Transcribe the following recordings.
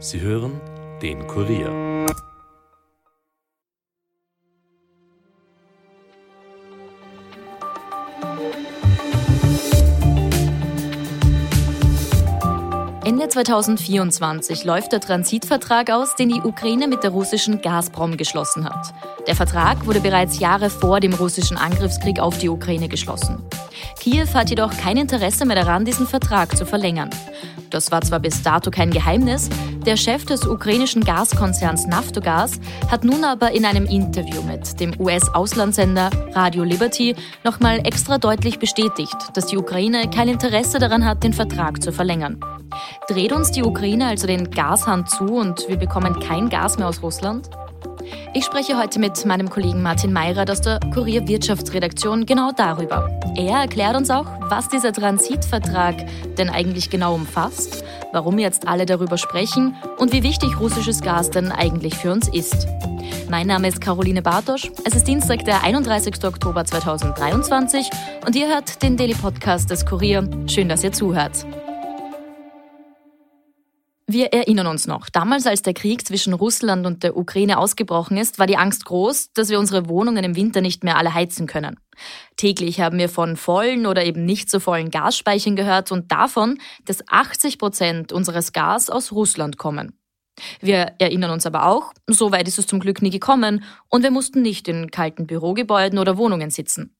Sie hören den Kurier. Ende 2024 läuft der Transitvertrag aus, den die Ukraine mit der russischen Gazprom geschlossen hat. Der Vertrag wurde bereits Jahre vor dem russischen Angriffskrieg auf die Ukraine geschlossen. Kiew hat jedoch kein Interesse mehr daran, diesen Vertrag zu verlängern. Das war zwar bis dato kein Geheimnis, der Chef des ukrainischen Gaskonzerns Naftogaz hat nun aber in einem Interview mit dem US-Auslandssender Radio Liberty nochmal extra deutlich bestätigt, dass die Ukraine kein Interesse daran hat, den Vertrag zu verlängern. Dreht uns die Ukraine also den Gashahn zu und wir bekommen kein Gas mehr aus Russland? Ich spreche heute mit meinem Kollegen Martin Meirer aus der Kurier Wirtschaftsredaktion genau darüber. Er erklärt uns auch, was dieser Transitvertrag denn eigentlich genau umfasst, warum jetzt alle darüber sprechen und wie wichtig russisches Gas denn eigentlich für uns ist. Mein Name ist Caroline Bartosch. Es ist Dienstag, der 31. Oktober 2023 und ihr hört den Daily Podcast des Kurier. Schön, dass ihr zuhört. Wir erinnern uns noch, damals als der Krieg zwischen Russland und der Ukraine ausgebrochen ist, war die Angst groß, dass wir unsere Wohnungen im Winter nicht mehr alle heizen können. Täglich haben wir von vollen oder eben nicht so vollen Gasspeichern gehört und davon, dass 80 Prozent unseres Gas aus Russland kommen. Wir erinnern uns aber auch, so weit ist es zum Glück nie gekommen und wir mussten nicht in kalten Bürogebäuden oder Wohnungen sitzen.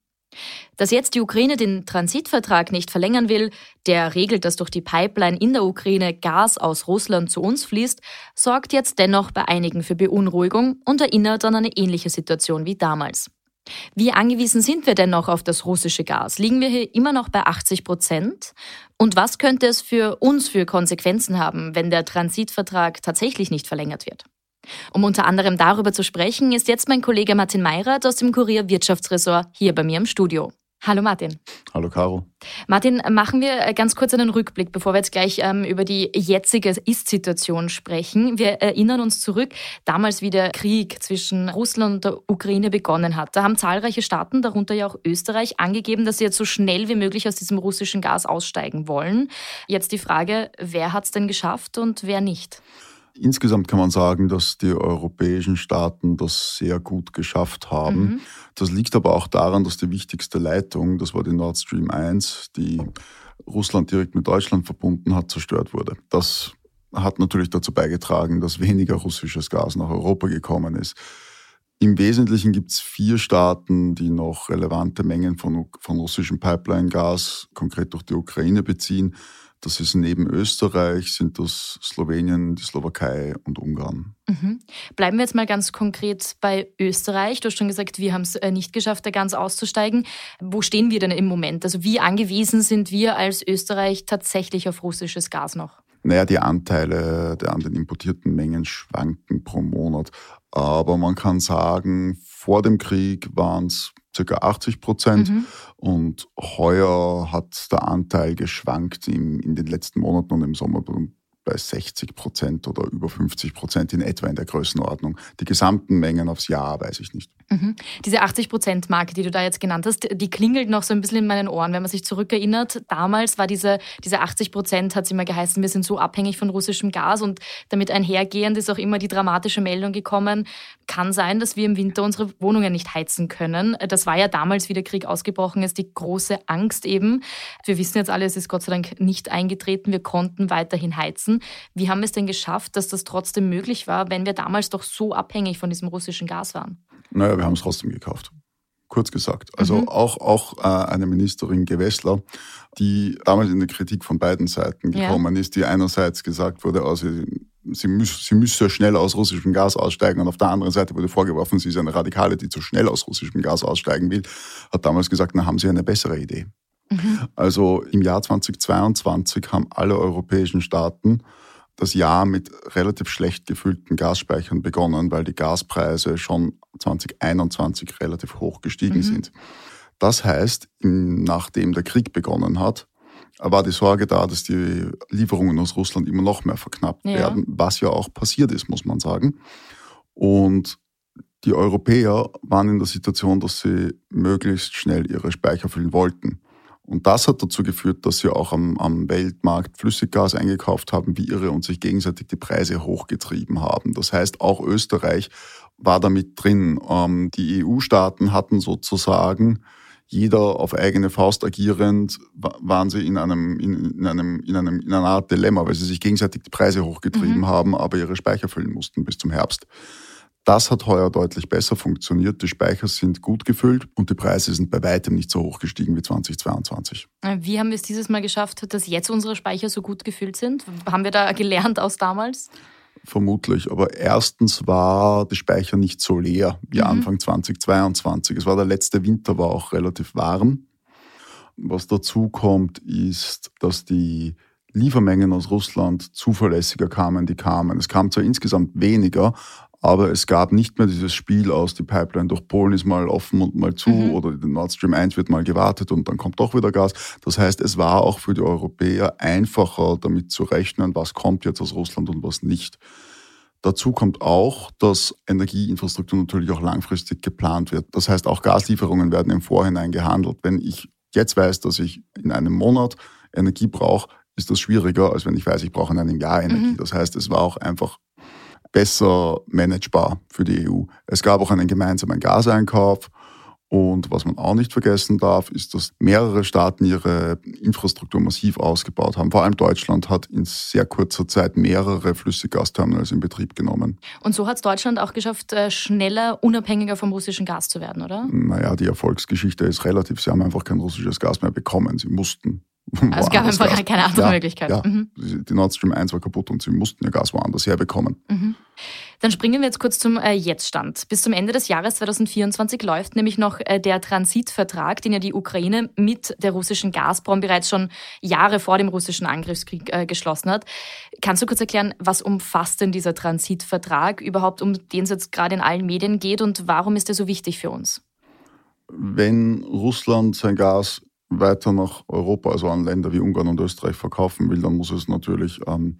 Dass jetzt die Ukraine den Transitvertrag nicht verlängern will, der regelt, dass durch die Pipeline in der Ukraine Gas aus Russland zu uns fließt, sorgt jetzt dennoch bei einigen für Beunruhigung und erinnert an eine ähnliche Situation wie damals. Wie angewiesen sind wir denn noch auf das russische Gas? Liegen wir hier immer noch bei 80 Prozent? Und was könnte es für uns für Konsequenzen haben, wenn der Transitvertrag tatsächlich nicht verlängert wird? Um unter anderem darüber zu sprechen, ist jetzt mein Kollege Martin Meirat aus dem Kurier Wirtschaftsressort hier bei mir im Studio. Hallo Martin. Hallo Caro. Martin, machen wir äh, ganz kurz einen Rückblick, bevor wir jetzt gleich ähm, über die jetzige Ist-Situation sprechen. Wir erinnern uns zurück, damals wie der Krieg zwischen Russland und der Ukraine begonnen hat. Da haben zahlreiche Staaten, darunter ja auch Österreich, angegeben, dass sie jetzt so schnell wie möglich aus diesem russischen Gas aussteigen wollen. Jetzt die Frage, wer hat es denn geschafft und wer nicht? Insgesamt kann man sagen, dass die europäischen Staaten das sehr gut geschafft haben. Mhm. Das liegt aber auch daran, dass die wichtigste Leitung, das war die Nord Stream 1, die Russland direkt mit Deutschland verbunden hat, zerstört wurde. Das hat natürlich dazu beigetragen, dass weniger russisches Gas nach Europa gekommen ist. Im Wesentlichen gibt es vier Staaten, die noch relevante Mengen von, von russischem Pipeline-Gas konkret durch die Ukraine beziehen. Das ist neben Österreich, sind das Slowenien, die Slowakei und Ungarn. Mhm. Bleiben wir jetzt mal ganz konkret bei Österreich. Du hast schon gesagt, wir haben es äh, nicht geschafft, da ganz auszusteigen. Wo stehen wir denn im Moment? Also wie angewiesen sind wir als Österreich tatsächlich auf russisches Gas noch? Naja, die Anteile der an den importierten Mengen schwanken pro Monat. Aber man kann sagen, vor dem Krieg waren es ca. 80 Prozent. Mhm. Und heuer hat der Anteil geschwankt in, in den letzten Monaten und im Sommer bei 60 Prozent oder über 50 Prozent in etwa in der Größenordnung. Die gesamten Mengen aufs Jahr weiß ich nicht. Mhm. Diese 80 Prozent Marke, die du da jetzt genannt hast, die klingelt noch so ein bisschen in meinen Ohren, wenn man sich zurückerinnert. Damals war diese, diese 80 Prozent, hat es immer geheißen, wir sind so abhängig von russischem Gas und damit einhergehend ist auch immer die dramatische Meldung gekommen, kann sein, dass wir im Winter unsere Wohnungen nicht heizen können. Das war ja damals, wie der Krieg ausgebrochen ist, die große Angst eben. Wir wissen jetzt alle, es ist Gott sei Dank nicht eingetreten. Wir konnten weiterhin heizen. Wie haben wir es denn geschafft, dass das trotzdem möglich war, wenn wir damals doch so abhängig von diesem russischen Gas waren? Naja, wir haben es trotzdem gekauft. Kurz gesagt. Also mhm. auch, auch äh, eine Ministerin Gewessler, die damals in die Kritik von beiden Seiten gekommen ja. ist, die einerseits gesagt wurde, also sie, müß, sie müsse schnell aus russischem Gas aussteigen und auf der anderen Seite wurde vorgeworfen, sie ist eine Radikale, die zu schnell aus russischem Gas aussteigen will, hat damals gesagt, na haben Sie eine bessere Idee. Mhm. Also im Jahr 2022 haben alle europäischen Staaten das Jahr mit relativ schlecht gefüllten Gasspeichern begonnen, weil die Gaspreise schon 2021 relativ hoch gestiegen mhm. sind. Das heißt, nachdem der Krieg begonnen hat, war die Sorge da, dass die Lieferungen aus Russland immer noch mehr verknappt ja. werden, was ja auch passiert ist, muss man sagen. Und die Europäer waren in der Situation, dass sie möglichst schnell ihre Speicher füllen wollten. Und das hat dazu geführt, dass sie auch am, am, Weltmarkt Flüssiggas eingekauft haben, wie irre, und sich gegenseitig die Preise hochgetrieben haben. Das heißt, auch Österreich war damit drin. Ähm, die EU-Staaten hatten sozusagen jeder auf eigene Faust agierend, waren sie in einem, in, in, einem, in, einem, in einer Art Dilemma, weil sie sich gegenseitig die Preise hochgetrieben mhm. haben, aber ihre Speicher füllen mussten bis zum Herbst. Das hat heuer deutlich besser funktioniert. Die Speicher sind gut gefüllt und die Preise sind bei weitem nicht so hoch gestiegen wie 2022. Äh, wie haben wir es dieses Mal geschafft, dass jetzt unsere Speicher so gut gefüllt sind? Haben wir da gelernt aus damals? Vermutlich. Aber erstens war die Speicher nicht so leer wie mhm. Anfang 2022. Es war der letzte Winter, war auch relativ warm. Was dazu kommt, ist, dass die Liefermengen aus Russland zuverlässiger kamen, die kamen. Es kam zwar insgesamt weniger, aber es gab nicht mehr dieses Spiel aus, die Pipeline durch Polen ist mal offen und mal zu mhm. oder der Nord Stream 1 wird mal gewartet und dann kommt doch wieder Gas. Das heißt, es war auch für die Europäer einfacher damit zu rechnen, was kommt jetzt aus Russland und was nicht. Dazu kommt auch, dass Energieinfrastruktur natürlich auch langfristig geplant wird. Das heißt, auch Gaslieferungen werden im Vorhinein gehandelt. Wenn ich jetzt weiß, dass ich in einem Monat Energie brauche, ist das schwieriger, als wenn ich weiß, ich brauche in einem Jahr Energie. Mhm. Das heißt, es war auch einfach besser managebar für die EU. Es gab auch einen gemeinsamen Gaseinkauf. Und was man auch nicht vergessen darf, ist, dass mehrere Staaten ihre Infrastruktur massiv ausgebaut haben. Vor allem Deutschland hat in sehr kurzer Zeit mehrere Flüssiggasterminals in Betrieb genommen. Und so hat es Deutschland auch geschafft, äh, schneller unabhängiger vom russischen Gas zu werden, oder? Naja, die Erfolgsgeschichte ist relativ. Sie haben einfach kein russisches Gas mehr bekommen. Sie mussten also es gab einfach Gas. keine andere ja, Möglichkeit. Ja. Mhm. Die Nord Stream 1 war kaputt und sie mussten ihr Gas woanders herbekommen. Mhm. Dann springen wir jetzt kurz zum äh, Jetztstand. Bis zum Ende des Jahres 2024 läuft nämlich noch äh, der Transitvertrag, den ja die Ukraine mit der russischen Gazprom bereits schon Jahre vor dem russischen Angriffskrieg äh, geschlossen hat. Kannst du kurz erklären, was umfasst denn dieser Transitvertrag überhaupt, um den es jetzt gerade in allen Medien geht und warum ist er so wichtig für uns? Wenn Russland sein Gas weiter nach Europa, also an Länder wie Ungarn und Österreich verkaufen will, dann muss es natürlich ähm,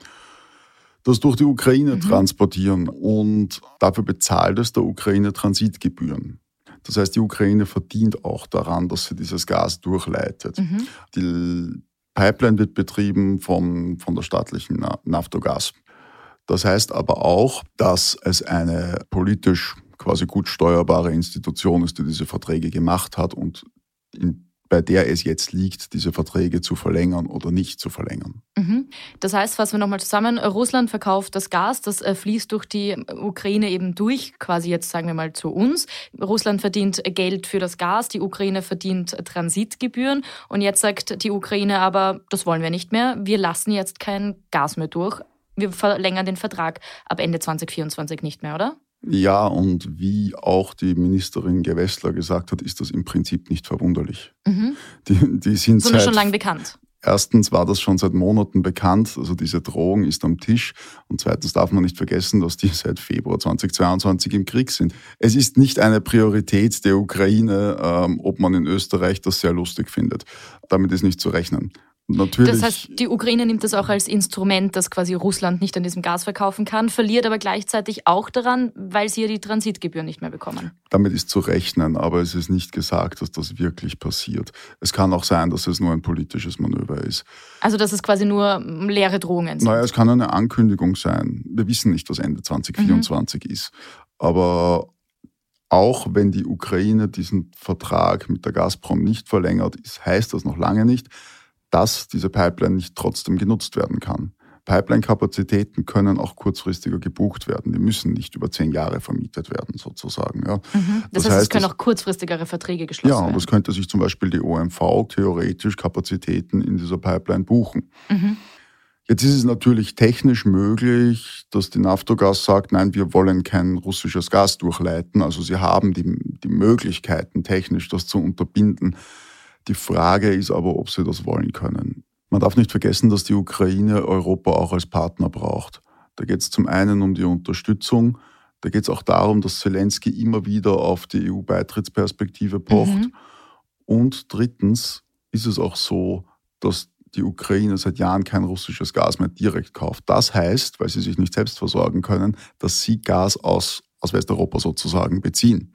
das durch die Ukraine mhm. transportieren und dafür bezahlt es der Ukraine Transitgebühren. Das heißt, die Ukraine verdient auch daran, dass sie dieses Gas durchleitet. Mhm. Die Pipeline wird betrieben vom, von der staatlichen Naftogaz. Das heißt aber auch, dass es eine politisch quasi gut steuerbare Institution ist, die diese Verträge gemacht hat und in bei der es jetzt liegt, diese Verträge zu verlängern oder nicht zu verlängern. Mhm. Das heißt, fassen wir nochmal zusammen, Russland verkauft das Gas, das äh, fließt durch die Ukraine eben durch, quasi jetzt sagen wir mal zu uns. Russland verdient Geld für das Gas, die Ukraine verdient Transitgebühren und jetzt sagt die Ukraine aber, das wollen wir nicht mehr, wir lassen jetzt kein Gas mehr durch. Wir verlängern den Vertrag ab Ende 2024 nicht mehr, oder? Ja, und wie auch die Ministerin Gewessler gesagt hat, ist das im Prinzip nicht verwunderlich. Mhm. Die, die sind Sondern schon lange bekannt. Erstens war das schon seit Monaten bekannt, also diese Drohung ist am Tisch. Und zweitens darf man nicht vergessen, dass die seit Februar 2022 im Krieg sind. Es ist nicht eine Priorität der Ukraine, ähm, ob man in Österreich das sehr lustig findet. Damit ist nicht zu rechnen. Natürlich. Das heißt, die Ukraine nimmt das auch als Instrument, dass quasi Russland nicht an diesem Gas verkaufen kann, verliert aber gleichzeitig auch daran, weil sie ja die Transitgebühren nicht mehr bekommen. Damit ist zu rechnen, aber es ist nicht gesagt, dass das wirklich passiert. Es kann auch sein, dass es nur ein politisches Manöver ist. Also, dass es quasi nur leere Drohungen sind? Naja, es kann eine Ankündigung sein. Wir wissen nicht, was Ende 2024 mhm. ist. Aber auch wenn die Ukraine diesen Vertrag mit der Gazprom nicht verlängert, ist, heißt das noch lange nicht, dass diese Pipeline nicht trotzdem genutzt werden kann. Pipeline-Kapazitäten können auch kurzfristiger gebucht werden. Die müssen nicht über zehn Jahre vermietet werden, sozusagen. Ja. Mhm. Das, das, heißt, es können auch kurzfristigere Verträge geschlossen werden. Ja, und das könnte sich zum Beispiel die OMV theoretisch Kapazitäten in dieser Pipeline buchen. Mhm. Jetzt ist es natürlich technisch möglich, dass die Naftogas sagt, nein, wir wollen kein russisches Gas durchleiten. Also sie haben die, die Möglichkeiten, technisch das zu unterbinden. Die Frage ist aber, ob sie das wollen können. Man darf nicht vergessen, dass die Ukraine Europa auch als Partner braucht. Da geht es zum einen um die Unterstützung, da geht es auch darum, dass Zelensky immer wieder auf die EU-Beitrittsperspektive pocht. Mhm. Und drittens ist es auch so, dass die Ukraine seit Jahren kein russisches Gas mehr direkt kauft. Das heißt, weil sie sich nicht selbst versorgen können, dass sie Gas aus, aus Westeuropa sozusagen beziehen.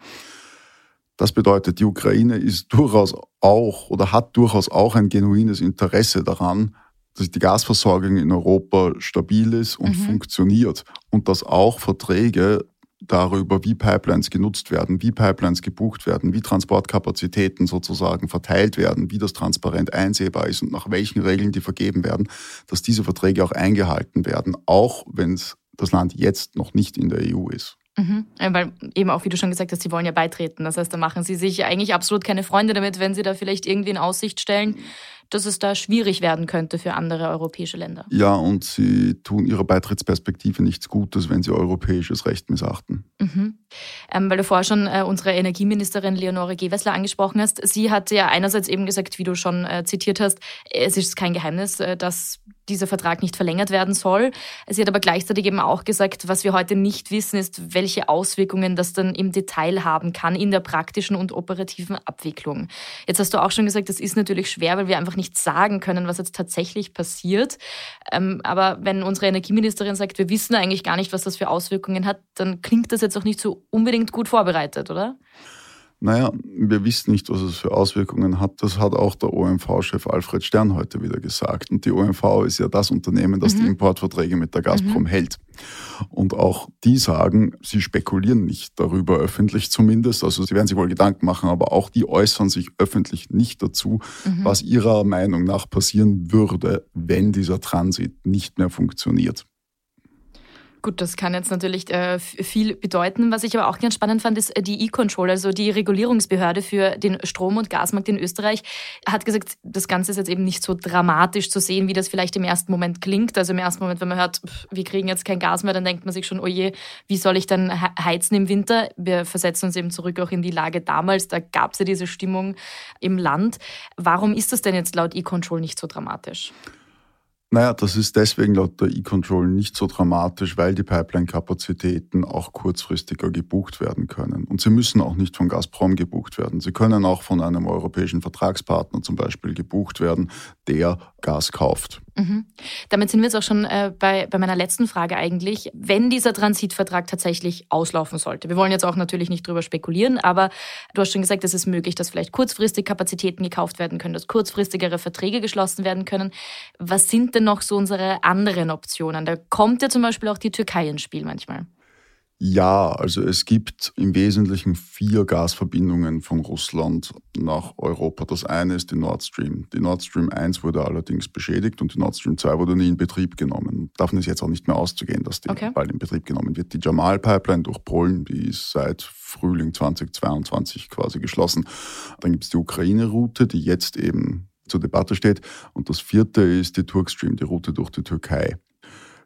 Das bedeutet, die Ukraine ist durchaus auch oder hat durchaus auch ein genuines Interesse daran, dass die Gasversorgung in Europa stabil ist und mhm. funktioniert und dass auch Verträge darüber, wie Pipelines genutzt werden, wie Pipelines gebucht werden, wie Transportkapazitäten sozusagen verteilt werden, wie das transparent einsehbar ist und nach welchen Regeln die vergeben werden, dass diese Verträge auch eingehalten werden, auch wenn das Land jetzt noch nicht in der EU ist. Mhm. Weil eben auch, wie du schon gesagt hast, sie wollen ja beitreten. Das heißt, da machen sie sich eigentlich absolut keine Freunde damit, wenn sie da vielleicht irgendwie in Aussicht stellen, dass es da schwierig werden könnte für andere europäische Länder. Ja, und sie tun ihrer Beitrittsperspektive nichts Gutes, wenn sie europäisches Recht missachten. Mhm. Ähm, weil du vorher schon äh, unsere Energieministerin Leonore Gewessler angesprochen hast. Sie hat ja einerseits eben gesagt, wie du schon äh, zitiert hast, es ist kein Geheimnis, äh, dass dieser Vertrag nicht verlängert werden soll. Sie hat aber gleichzeitig eben auch gesagt, was wir heute nicht wissen, ist, welche Auswirkungen das dann im Detail haben kann in der praktischen und operativen Abwicklung. Jetzt hast du auch schon gesagt, das ist natürlich schwer, weil wir einfach nicht sagen können, was jetzt tatsächlich passiert. Ähm, aber wenn unsere Energieministerin sagt, wir wissen eigentlich gar nicht, was das für Auswirkungen hat, dann klingt das jetzt auch nicht so unbedingt gut vorbereitet, oder? Naja, wir wissen nicht, was es für Auswirkungen hat. Das hat auch der OMV-Chef Alfred Stern heute wieder gesagt. Und die OMV ist ja das Unternehmen, das mhm. die Importverträge mit der Gazprom mhm. hält. Und auch die sagen, sie spekulieren nicht darüber, öffentlich zumindest. Also sie werden sich wohl Gedanken machen, aber auch die äußern sich öffentlich nicht dazu, mhm. was ihrer Meinung nach passieren würde, wenn dieser Transit nicht mehr funktioniert. Gut, das kann jetzt natürlich äh, viel bedeuten. Was ich aber auch ganz spannend fand, ist äh, die E-Control, also die Regulierungsbehörde für den Strom- und Gasmarkt in Österreich, hat gesagt, das Ganze ist jetzt eben nicht so dramatisch zu sehen, wie das vielleicht im ersten Moment klingt. Also im ersten Moment, wenn man hört, wir kriegen jetzt kein Gas mehr, dann denkt man sich schon, oh je, wie soll ich dann heizen im Winter? Wir versetzen uns eben zurück auch in die Lage damals, da gab es ja diese Stimmung im Land. Warum ist das denn jetzt laut E-Control nicht so dramatisch? Naja, das ist deswegen laut der E-Control nicht so dramatisch, weil die Pipeline-Kapazitäten auch kurzfristiger gebucht werden können. Und sie müssen auch nicht von Gazprom gebucht werden. Sie können auch von einem europäischen Vertragspartner zum Beispiel gebucht werden, der Gas kauft. Mhm. Damit sind wir jetzt auch schon äh, bei, bei meiner letzten Frage eigentlich. Wenn dieser Transitvertrag tatsächlich auslaufen sollte, wir wollen jetzt auch natürlich nicht drüber spekulieren, aber du hast schon gesagt, es ist möglich, dass vielleicht kurzfristig Kapazitäten gekauft werden können, dass kurzfristigere Verträge geschlossen werden können. Was sind denn noch so unsere anderen Optionen? Da kommt ja zum Beispiel auch die Türkei ins Spiel manchmal. Ja, also es gibt im Wesentlichen vier Gasverbindungen von Russland nach Europa. Das eine ist die Nord Stream. Die Nord Stream 1 wurde allerdings beschädigt und die Nord Stream 2 wurde nie in Betrieb genommen. Davon ist jetzt auch nicht mehr auszugehen, dass die okay. bald in Betrieb genommen wird. Die Jamal Pipeline durch Polen, die ist seit Frühling 2022 quasi geschlossen. Dann gibt es die Ukraine-Route, die jetzt eben zur Debatte steht. Und das vierte ist die Turkstream, die Route durch die Türkei.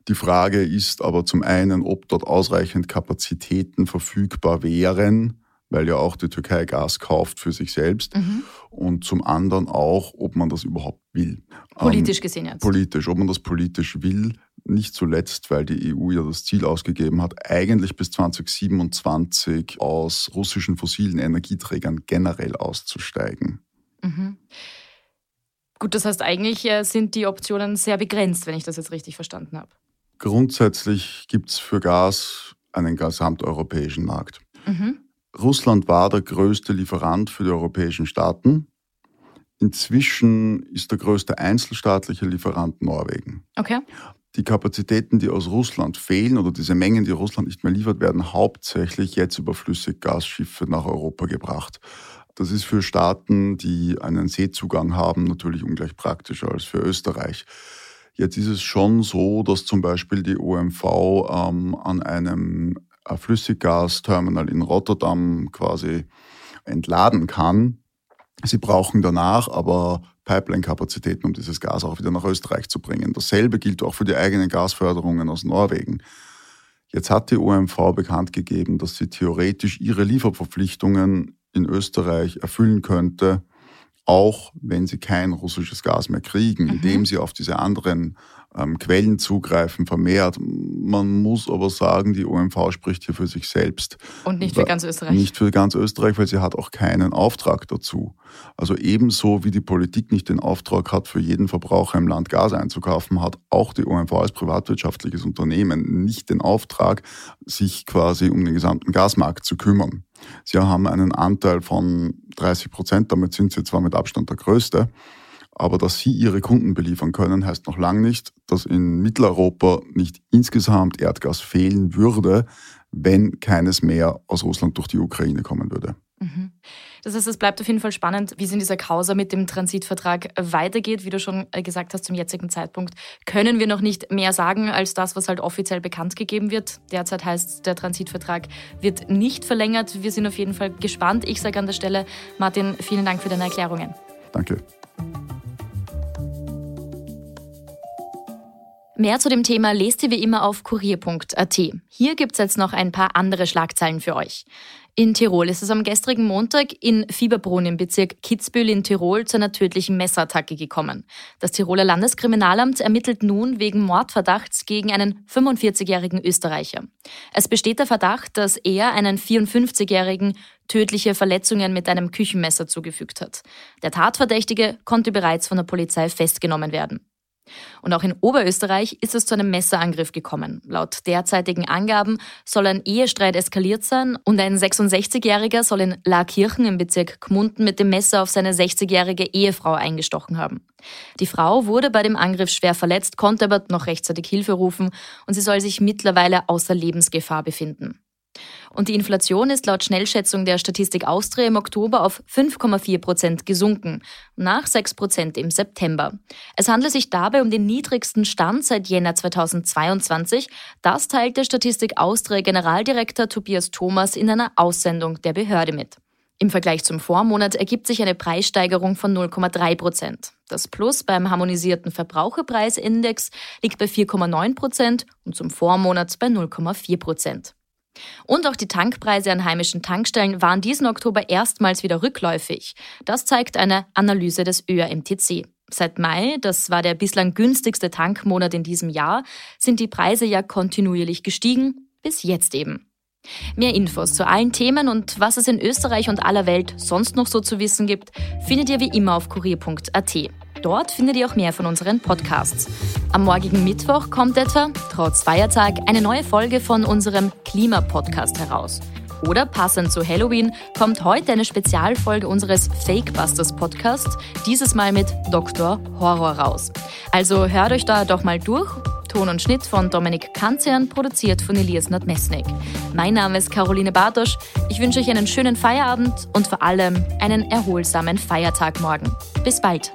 Die Frage ist aber zum einen, ob dort ausreichend Kapazitäten verfügbar wären, weil ja auch die Türkei Gas kauft für sich selbst. Mhm. Und zum anderen auch, ob man das überhaupt will. Politisch ähm, gesehen jetzt. Politisch, ob man das politisch will. Nicht zuletzt, weil die EU ja das Ziel ausgegeben hat, eigentlich bis 2027 aus russischen fossilen Energieträgern generell auszusteigen. Mhm. Gut, das heißt, eigentlich äh, sind die Optionen sehr begrenzt, wenn ich das jetzt richtig verstanden habe. Grundsätzlich gibt es für Gas einen gesamteuropäischen Markt. Mhm. Russland war der größte Lieferant für die europäischen Staaten. Inzwischen ist der größte einzelstaatliche Lieferant Norwegen. Okay. Die Kapazitäten, die aus Russland fehlen oder diese Mengen, die Russland nicht mehr liefert, werden hauptsächlich jetzt über Flüssiggasschiffe nach Europa gebracht. Das ist für Staaten, die einen Seezugang haben, natürlich ungleich praktischer als für Österreich. Jetzt ist es schon so, dass zum Beispiel die OMV ähm, an einem äh, Flüssiggasterminal in Rotterdam quasi entladen kann. Sie brauchen danach aber Pipeline-Kapazitäten, um dieses Gas auch wieder nach Österreich zu bringen. Dasselbe gilt auch für die eigenen Gasförderungen aus Norwegen. Jetzt hat die OMV bekannt gegeben, dass sie theoretisch ihre Lieferverpflichtungen in Österreich erfüllen könnte, auch wenn sie kein russisches Gas mehr kriegen, mhm. indem sie auf diese anderen ähm, Quellen zugreifen, vermehrt. Man muss aber sagen, die OMV spricht hier für sich selbst. Und nicht für ganz Österreich. Nicht für ganz Österreich, weil sie hat auch keinen Auftrag dazu. Also ebenso wie die Politik nicht den Auftrag hat, für jeden Verbraucher im Land Gas einzukaufen, hat auch die OMV als privatwirtschaftliches Unternehmen nicht den Auftrag, sich quasi um den gesamten Gasmarkt zu kümmern. Sie haben einen Anteil von 30 Prozent, damit sind sie zwar mit Abstand der größte, aber dass sie ihre Kunden beliefern können, heißt noch lange nicht, dass in Mitteleuropa nicht insgesamt Erdgas fehlen würde, wenn keines mehr aus Russland durch die Ukraine kommen würde. Mhm. Das heißt, es bleibt auf jeden Fall spannend, wie es in dieser Causa mit dem Transitvertrag weitergeht. Wie du schon äh, gesagt hast, zum jetzigen Zeitpunkt können wir noch nicht mehr sagen als das, was halt offiziell bekannt gegeben wird. Derzeit heißt, der Transitvertrag wird nicht verlängert. Wir sind auf jeden Fall gespannt. Ich sage an der Stelle, Martin, vielen Dank für deine Erklärungen. Danke. Mehr zu dem Thema lest ihr wie immer auf kurier.at. Hier gibt es jetzt noch ein paar andere Schlagzeilen für euch. In Tirol ist es am gestrigen Montag in Fieberbrunn im Bezirk Kitzbühel in Tirol zu einer tödlichen Messerattacke gekommen. Das Tiroler Landeskriminalamt ermittelt nun wegen Mordverdachts gegen einen 45-jährigen Österreicher. Es besteht der Verdacht, dass er einen 54-jährigen tödliche Verletzungen mit einem Küchenmesser zugefügt hat. Der Tatverdächtige konnte bereits von der Polizei festgenommen werden. Und auch in Oberösterreich ist es zu einem Messerangriff gekommen. Laut derzeitigen Angaben soll ein Ehestreit eskaliert sein und ein 66-Jähriger soll in Laakirchen im Bezirk Gmunden mit dem Messer auf seine 60-jährige Ehefrau eingestochen haben. Die Frau wurde bei dem Angriff schwer verletzt, konnte aber noch rechtzeitig Hilfe rufen und sie soll sich mittlerweile außer Lebensgefahr befinden. Und die Inflation ist laut Schnellschätzung der Statistik Austria im Oktober auf 5,4 Prozent gesunken, nach 6 Prozent im September. Es handelt sich dabei um den niedrigsten Stand seit Jänner 2022. Das teilte Statistik Austria Generaldirektor Tobias Thomas in einer Aussendung der Behörde mit. Im Vergleich zum Vormonat ergibt sich eine Preissteigerung von 0,3 Prozent. Das Plus beim harmonisierten Verbraucherpreisindex liegt bei 4,9 Prozent und zum Vormonat bei 0,4 Prozent. Und auch die Tankpreise an heimischen Tankstellen waren diesen Oktober erstmals wieder rückläufig. Das zeigt eine Analyse des ÖRMTC. Seit Mai, das war der bislang günstigste Tankmonat in diesem Jahr, sind die Preise ja kontinuierlich gestiegen, bis jetzt eben. Mehr Infos zu allen Themen und was es in Österreich und aller Welt sonst noch so zu wissen gibt, findet ihr wie immer auf kurier.at. Dort findet ihr auch mehr von unseren Podcasts. Am morgigen Mittwoch kommt etwa, trotz Feiertag, eine neue Folge von unserem Klimapodcast heraus. Oder passend zu Halloween kommt heute eine Spezialfolge unseres Fakebusters Podcasts, dieses Mal mit Dr. Horror raus. Also hört euch da doch mal durch. Ton und Schnitt von Dominik Kanzian, produziert von Elias Nadmesnik. Mein Name ist Caroline Bartosch. Ich wünsche euch einen schönen Feierabend und vor allem einen erholsamen Feiertag morgen. Bis bald.